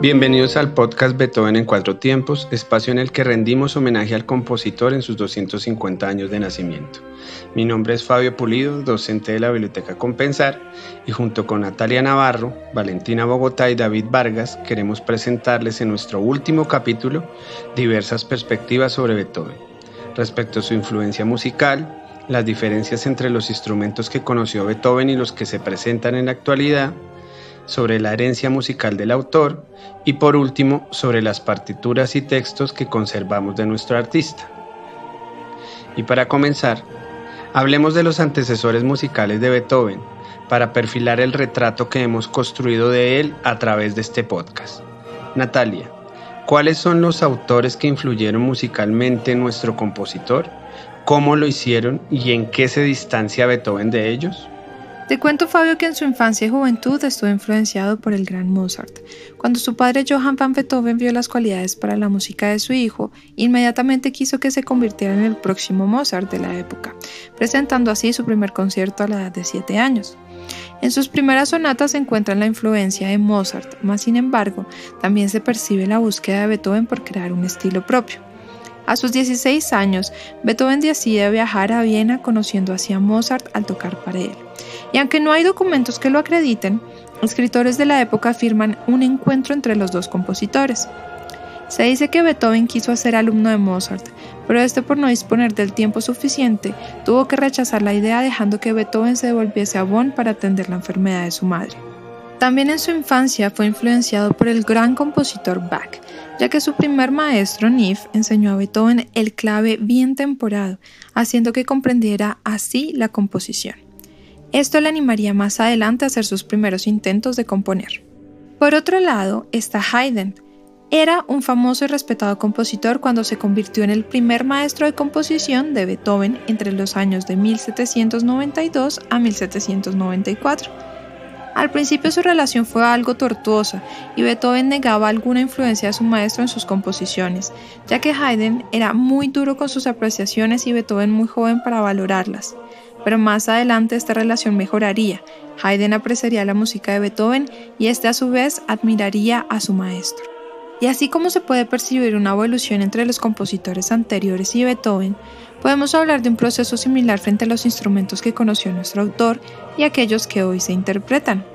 Bienvenidos al podcast Beethoven en Cuatro Tiempos, espacio en el que rendimos homenaje al compositor en sus 250 años de nacimiento. Mi nombre es Fabio Pulido, docente de la Biblioteca Compensar, y junto con Natalia Navarro, Valentina Bogotá y David Vargas queremos presentarles en nuestro último capítulo diversas perspectivas sobre Beethoven, respecto a su influencia musical, las diferencias entre los instrumentos que conoció Beethoven y los que se presentan en la actualidad, sobre la herencia musical del autor y por último sobre las partituras y textos que conservamos de nuestro artista. Y para comenzar, hablemos de los antecesores musicales de Beethoven para perfilar el retrato que hemos construido de él a través de este podcast. Natalia, ¿cuáles son los autores que influyeron musicalmente en nuestro compositor? ¿Cómo lo hicieron y en qué se distancia Beethoven de ellos? Te cuento, Fabio, que en su infancia y juventud estuvo influenciado por el gran Mozart. Cuando su padre Johann van Beethoven vio las cualidades para la música de su hijo, inmediatamente quiso que se convirtiera en el próximo Mozart de la época, presentando así su primer concierto a la edad de 7 años. En sus primeras sonatas se encuentra la influencia de Mozart, más sin embargo, también se percibe la búsqueda de Beethoven por crear un estilo propio. A sus 16 años, Beethoven decide viajar a Viena conociendo así a Mozart al tocar para él. Y aunque no hay documentos que lo acrediten, escritores de la época afirman un encuentro entre los dos compositores. Se dice que Beethoven quiso ser alumno de Mozart, pero este por no disponer del tiempo suficiente tuvo que rechazar la idea dejando que Beethoven se devolviese a Bonn para atender la enfermedad de su madre. También en su infancia fue influenciado por el gran compositor Bach, ya que su primer maestro, Nif, enseñó a Beethoven el clave bien temporado, haciendo que comprendiera así la composición. Esto le animaría más adelante a hacer sus primeros intentos de componer. Por otro lado está Haydn. Era un famoso y respetado compositor cuando se convirtió en el primer maestro de composición de Beethoven entre los años de 1792 a 1794. Al principio su relación fue algo tortuosa y Beethoven negaba alguna influencia de su maestro en sus composiciones, ya que Haydn era muy duro con sus apreciaciones y Beethoven muy joven para valorarlas pero más adelante esta relación mejoraría. Haydn apreciaría la música de Beethoven y este a su vez admiraría a su maestro. Y así como se puede percibir una evolución entre los compositores anteriores y Beethoven, podemos hablar de un proceso similar frente a los instrumentos que conoció nuestro autor y aquellos que hoy se interpretan.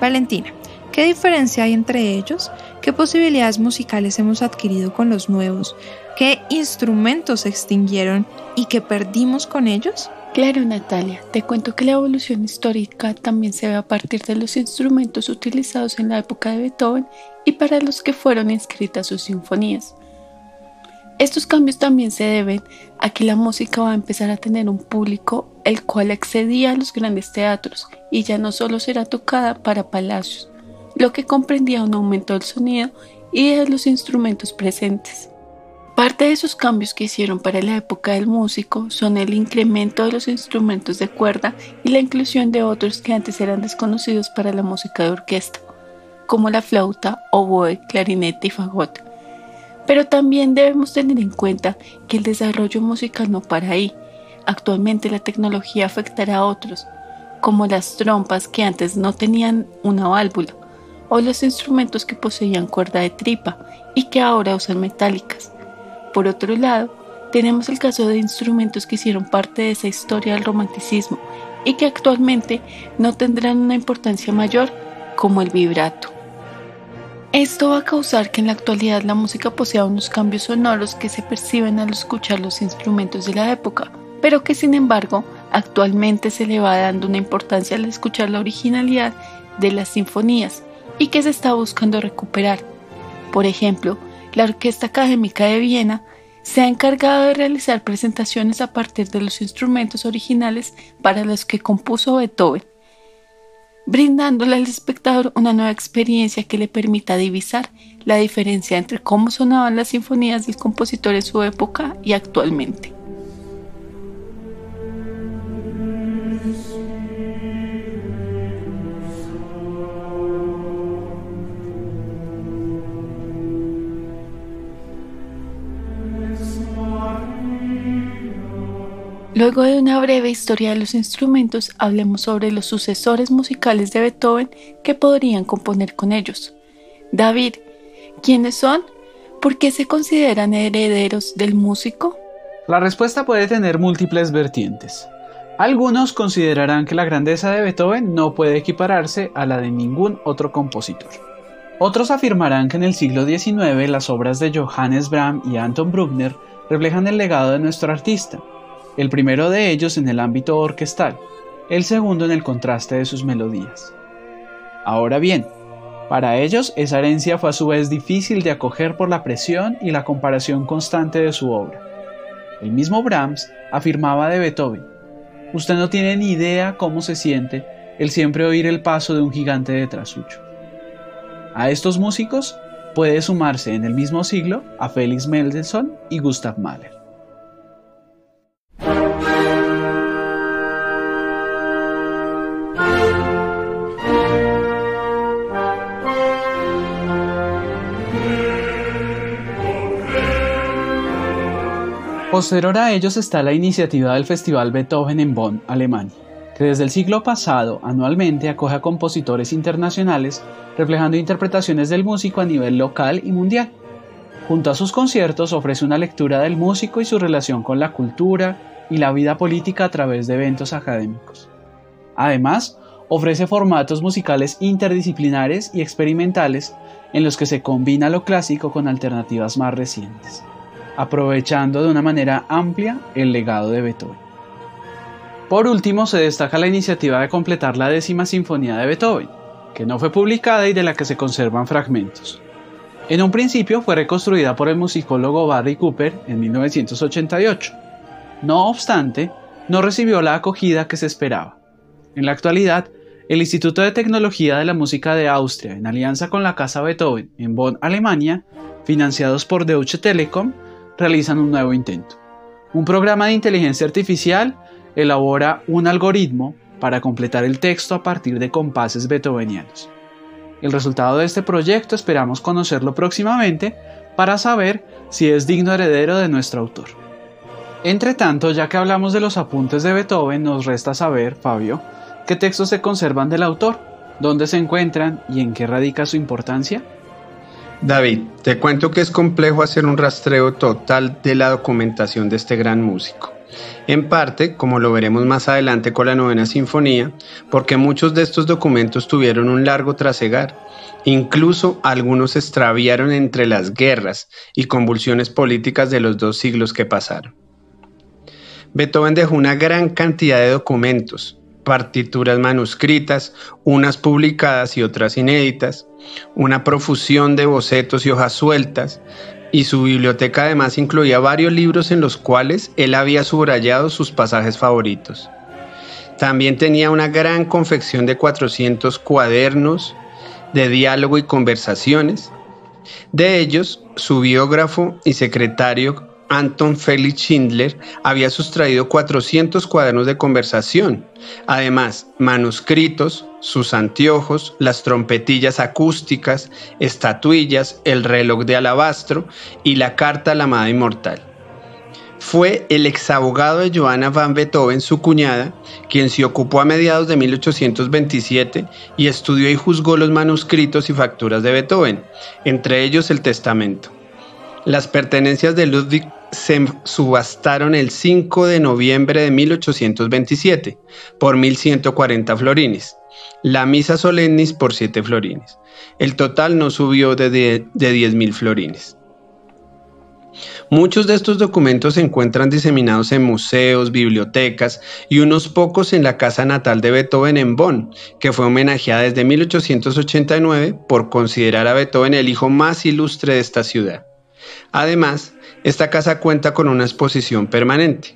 Valentina, ¿qué diferencia hay entre ellos? ¿Qué posibilidades musicales hemos adquirido con los nuevos? ¿Qué instrumentos se extinguieron y qué perdimos con ellos? Claro, Natalia, te cuento que la evolución histórica también se ve a partir de los instrumentos utilizados en la época de Beethoven y para los que fueron inscritas sus sinfonías. Estos cambios también se deben a que la música va a empezar a tener un público el cual accedía a los grandes teatros y ya no solo será tocada para palacios, lo que comprendía un aumento del sonido y de los instrumentos presentes. Parte de esos cambios que hicieron para la época del músico son el incremento de los instrumentos de cuerda y la inclusión de otros que antes eran desconocidos para la música de orquesta, como la flauta, oboe, clarinete y fagot. Pero también debemos tener en cuenta que el desarrollo musical no para ahí. Actualmente la tecnología afectará a otros, como las trompas que antes no tenían una válvula, o los instrumentos que poseían cuerda de tripa y que ahora usan metálicas. Por otro lado, tenemos el caso de instrumentos que hicieron parte de esa historia del romanticismo y que actualmente no tendrán una importancia mayor como el vibrato. Esto va a causar que en la actualidad la música posea unos cambios sonoros que se perciben al escuchar los instrumentos de la época, pero que sin embargo actualmente se le va dando una importancia al escuchar la originalidad de las sinfonías y que se está buscando recuperar. Por ejemplo, la Orquesta Académica de Viena se ha encargado de realizar presentaciones a partir de los instrumentos originales para los que compuso Beethoven, brindándole al espectador una nueva experiencia que le permita divisar la diferencia entre cómo sonaban las sinfonías del compositor en su época y actualmente. Luego de una breve historia de los instrumentos, hablemos sobre los sucesores musicales de Beethoven que podrían componer con ellos. David, ¿Quiénes son? ¿Por qué se consideran herederos del músico? La respuesta puede tener múltiples vertientes. Algunos considerarán que la grandeza de Beethoven no puede equipararse a la de ningún otro compositor. Otros afirmarán que en el siglo XIX las obras de Johannes Brahms y Anton Bruckner reflejan el legado de nuestro artista, el primero de ellos en el ámbito orquestal, el segundo en el contraste de sus melodías. Ahora bien, para ellos esa herencia fue a su vez difícil de acoger por la presión y la comparación constante de su obra. El mismo Brahms afirmaba de Beethoven, usted no tiene ni idea cómo se siente el siempre oír el paso de un gigante detrás suyo. A estos músicos puede sumarse en el mismo siglo a Felix Mendelssohn y Gustav Mahler. Posterior a ellos está la iniciativa del Festival Beethoven en Bonn, Alemania que desde el siglo pasado anualmente acoge a compositores internacionales reflejando interpretaciones del músico a nivel local y mundial. Junto a sus conciertos ofrece una lectura del músico y su relación con la cultura y la vida política a través de eventos académicos. Además, ofrece formatos musicales interdisciplinares y experimentales en los que se combina lo clásico con alternativas más recientes, aprovechando de una manera amplia el legado de Beethoven. Por último, se destaca la iniciativa de completar la décima sinfonía de Beethoven, que no fue publicada y de la que se conservan fragmentos. En un principio fue reconstruida por el musicólogo Barry Cooper en 1988. No obstante, no recibió la acogida que se esperaba. En la actualidad, el Instituto de Tecnología de la Música de Austria, en alianza con la Casa Beethoven en Bonn, Alemania, financiados por Deutsche Telekom, realizan un nuevo intento. Un programa de inteligencia artificial elabora un algoritmo para completar el texto a partir de compases beethovenianos. El resultado de este proyecto esperamos conocerlo próximamente para saber si es digno heredero de nuestro autor. Entre tanto, ya que hablamos de los apuntes de Beethoven, nos resta saber, Fabio, qué textos se conservan del autor, dónde se encuentran y en qué radica su importancia. David, te cuento que es complejo hacer un rastreo total de la documentación de este gran músico. En parte, como lo veremos más adelante con la novena sinfonía, porque muchos de estos documentos tuvieron un largo trasegar. Incluso algunos se extraviaron entre las guerras y convulsiones políticas de los dos siglos que pasaron. Beethoven dejó una gran cantidad de documentos, partituras manuscritas, unas publicadas y otras inéditas, una profusión de bocetos y hojas sueltas, y su biblioteca además incluía varios libros en los cuales él había subrayado sus pasajes favoritos. También tenía una gran confección de 400 cuadernos de diálogo y conversaciones. De ellos, su biógrafo y secretario Anton Felix Schindler había sustraído 400 cuadernos de conversación, además manuscritos, sus anteojos, las trompetillas acústicas, estatuillas, el reloj de alabastro y la carta a la amada inmortal. Fue el exabogado de Johanna van Beethoven, su cuñada, quien se ocupó a mediados de 1827 y estudió y juzgó los manuscritos y facturas de Beethoven, entre ellos el testamento. Las pertenencias de Ludwig se subastaron el 5 de noviembre de 1827 por 1.140 florines, la misa solemnis por 7 florines. El total no subió de, de, de 10.000 florines. Muchos de estos documentos se encuentran diseminados en museos, bibliotecas y unos pocos en la casa natal de Beethoven en Bonn, que fue homenajeada desde 1889 por considerar a Beethoven el hijo más ilustre de esta ciudad. Además, esta casa cuenta con una exposición permanente.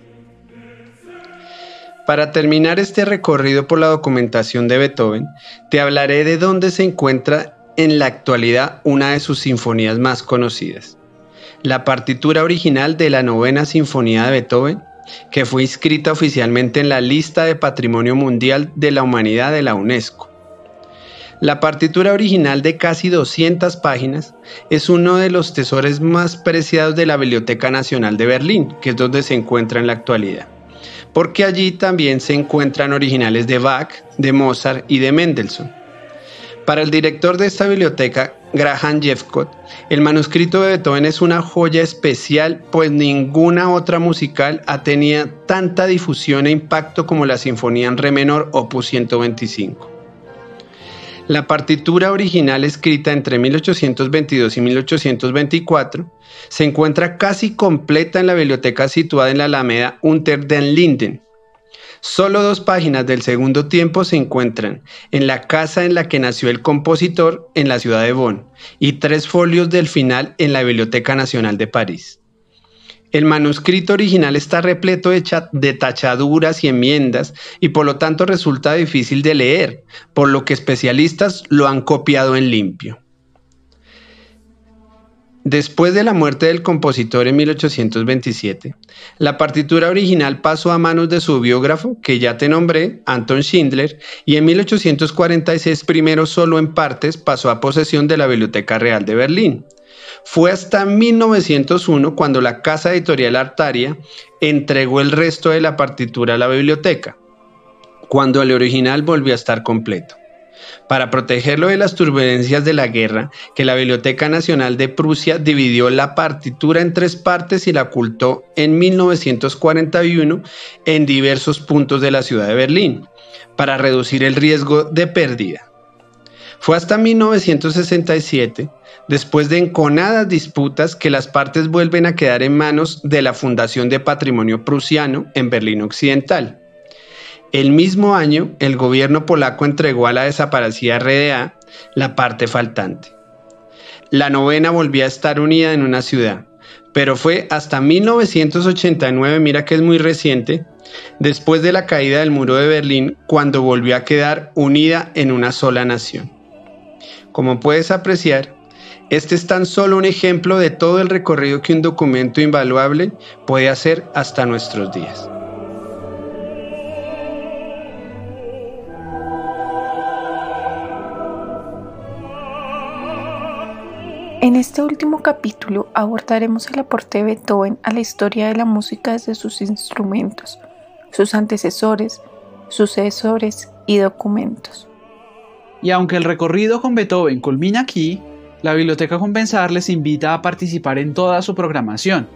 Para terminar este recorrido por la documentación de Beethoven, te hablaré de dónde se encuentra en la actualidad una de sus sinfonías más conocidas, la partitura original de la novena sinfonía de Beethoven, que fue inscrita oficialmente en la lista de Patrimonio Mundial de la Humanidad de la UNESCO. La partitura original de casi 200 páginas es uno de los tesoros más preciados de la Biblioteca Nacional de Berlín, que es donde se encuentra en la actualidad, porque allí también se encuentran originales de Bach, de Mozart y de Mendelssohn. Para el director de esta biblioteca, Graham Jeffcott, el manuscrito de Beethoven es una joya especial, pues ninguna otra musical ha tenido tanta difusión e impacto como la Sinfonía en Re menor Opus 125. La partitura original escrita entre 1822 y 1824 se encuentra casi completa en la biblioteca situada en la Alameda Unter den Linden. Solo dos páginas del segundo tiempo se encuentran en la casa en la que nació el compositor en la ciudad de Bonn y tres folios del final en la Biblioteca Nacional de París. El manuscrito original está repleto de tachaduras y enmiendas y por lo tanto resulta difícil de leer, por lo que especialistas lo han copiado en limpio. Después de la muerte del compositor en 1827, la partitura original pasó a manos de su biógrafo, que ya te nombré, Anton Schindler, y en 1846, primero solo en partes, pasó a posesión de la Biblioteca Real de Berlín. Fue hasta 1901 cuando la casa editorial Artaria entregó el resto de la partitura a la biblioteca, cuando el original volvió a estar completo. Para protegerlo de las turbulencias de la guerra, que la Biblioteca Nacional de Prusia dividió la partitura en tres partes y la ocultó en 1941 en diversos puntos de la ciudad de Berlín, para reducir el riesgo de pérdida. Fue hasta 1967, después de enconadas disputas, que las partes vuelven a quedar en manos de la Fundación de Patrimonio Prusiano en Berlín Occidental. El mismo año, el gobierno polaco entregó a la desaparecida RDA la parte faltante. La novena volvía a estar unida en una ciudad, pero fue hasta 1989, mira que es muy reciente, después de la caída del muro de Berlín, cuando volvió a quedar unida en una sola nación. Como puedes apreciar, este es tan solo un ejemplo de todo el recorrido que un documento invaluable puede hacer hasta nuestros días. En este último capítulo abordaremos el aporte de Beethoven a la historia de la música desde sus instrumentos, sus antecesores, sucesores y documentos. Y aunque el recorrido con Beethoven culmina aquí, la Biblioteca Compensar les invita a participar en toda su programación,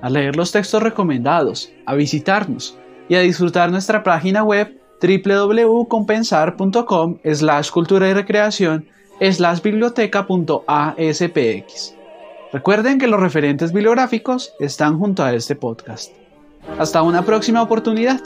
a leer los textos recomendados, a visitarnos y a disfrutar nuestra página web www.compensar.com slash cultura y recreación slash biblioteca.aspx. Recuerden que los referentes bibliográficos están junto a este podcast. Hasta una próxima oportunidad.